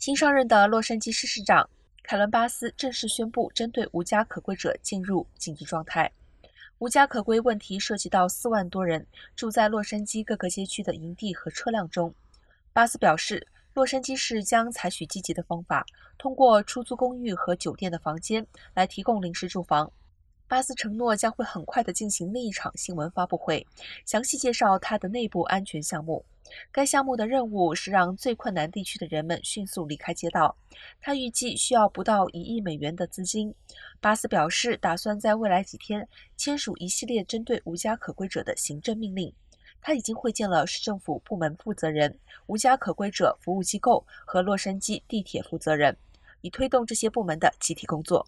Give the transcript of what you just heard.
新上任的洛杉矶市市长凯伦·巴斯正式宣布，针对无家可归者进入紧急状态。无家可归问题涉及到四万多人住在洛杉矶各个街区的营地和车辆中。巴斯表示，洛杉矶市将采取积极的方法，通过出租公寓和酒店的房间来提供临时住房。巴斯承诺将会很快地进行另一场新闻发布会，详细介绍他的内部安全项目。该项目的任务是让最困难地区的人们迅速离开街道。他预计需要不到一亿美元的资金。巴斯表示，打算在未来几天签署一系列针对无家可归者的行政命令。他已经会见了市政府部门负责人、无家可归者服务机构和洛杉矶地铁负责人，以推动这些部门的集体工作。